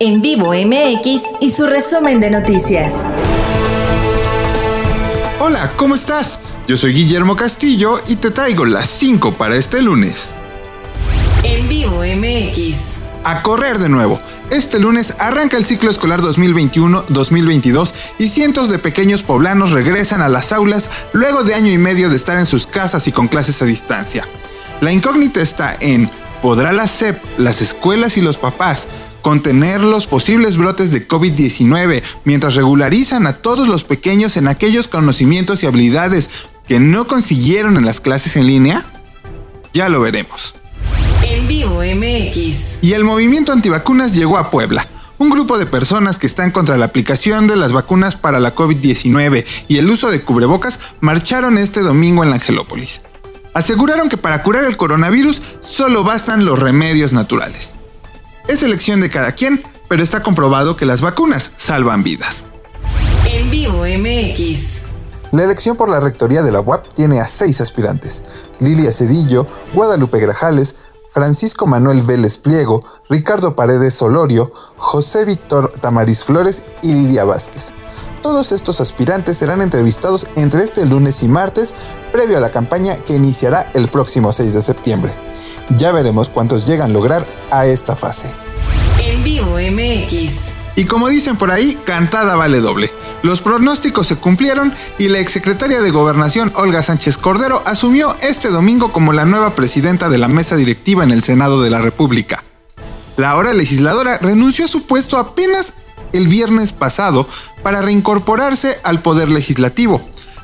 En vivo MX y su resumen de noticias. Hola, ¿cómo estás? Yo soy Guillermo Castillo y te traigo las 5 para este lunes. En vivo MX. A correr de nuevo. Este lunes arranca el ciclo escolar 2021-2022 y cientos de pequeños poblanos regresan a las aulas luego de año y medio de estar en sus casas y con clases a distancia. La incógnita está en, ¿podrá la SEP, las escuelas y los papás contener los posibles brotes de COVID-19 mientras regularizan a todos los pequeños en aquellos conocimientos y habilidades que no consiguieron en las clases en línea? Ya lo veremos. En vivo MX. Y el movimiento antivacunas llegó a Puebla. Un grupo de personas que están contra la aplicación de las vacunas para la COVID-19 y el uso de cubrebocas marcharon este domingo en la Angelópolis. Aseguraron que para curar el coronavirus solo bastan los remedios naturales. Es elección de cada quien, pero está comprobado que las vacunas salvan vidas. En vivo MX. La elección por la rectoría de la UAP tiene a seis aspirantes. Lilia Cedillo, Guadalupe Grajales, Francisco Manuel Vélez Pliego, Ricardo Paredes Solorio, José Víctor Tamariz Flores y Lidia Vázquez. Todos estos aspirantes serán entrevistados entre este lunes y martes, previo a la campaña que iniciará el próximo 6 de septiembre. Ya veremos cuántos llegan a lograr a esta fase. En vivo MX. Y como dicen por ahí, cantada vale doble. Los pronósticos se cumplieron y la exsecretaria de Gobernación Olga Sánchez Cordero asumió este domingo como la nueva presidenta de la mesa directiva en el Senado de la República. La ahora legisladora renunció a su puesto apenas el viernes pasado para reincorporarse al Poder Legislativo,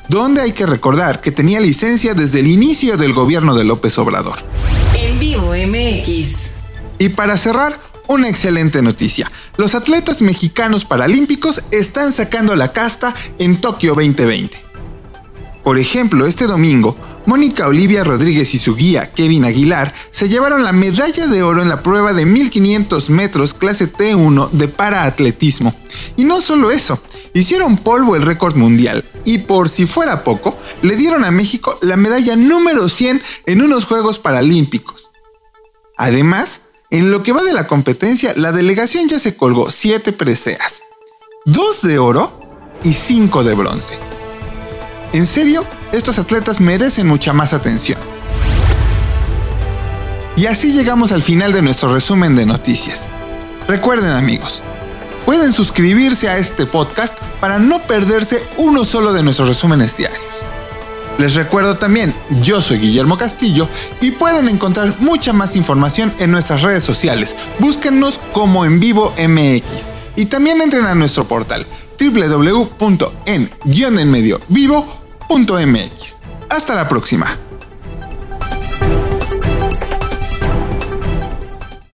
donde hay que recordar que tenía licencia desde el inicio del gobierno de López Obrador. En vivo MX. Y para cerrar, una excelente noticia. Los atletas mexicanos paralímpicos están sacando la casta en Tokio 2020. Por ejemplo, este domingo, Mónica Olivia Rodríguez y su guía Kevin Aguilar se llevaron la medalla de oro en la prueba de 1500 metros clase T1 de paraatletismo. Y no solo eso, hicieron polvo el récord mundial y por si fuera poco, le dieron a México la medalla número 100 en unos Juegos Paralímpicos. Además, en lo que va de la competencia, la delegación ya se colgó 7 preseas, 2 de oro y 5 de bronce. En serio, estos atletas merecen mucha más atención. Y así llegamos al final de nuestro resumen de noticias. Recuerden amigos, pueden suscribirse a este podcast para no perderse uno solo de nuestros resúmenes diarios. Les recuerdo también, yo soy Guillermo Castillo y pueden encontrar mucha más información en nuestras redes sociales. Búsquennos como en vivo MX y también entren a nuestro portal www.en-enmediovivo.mx. Hasta la próxima.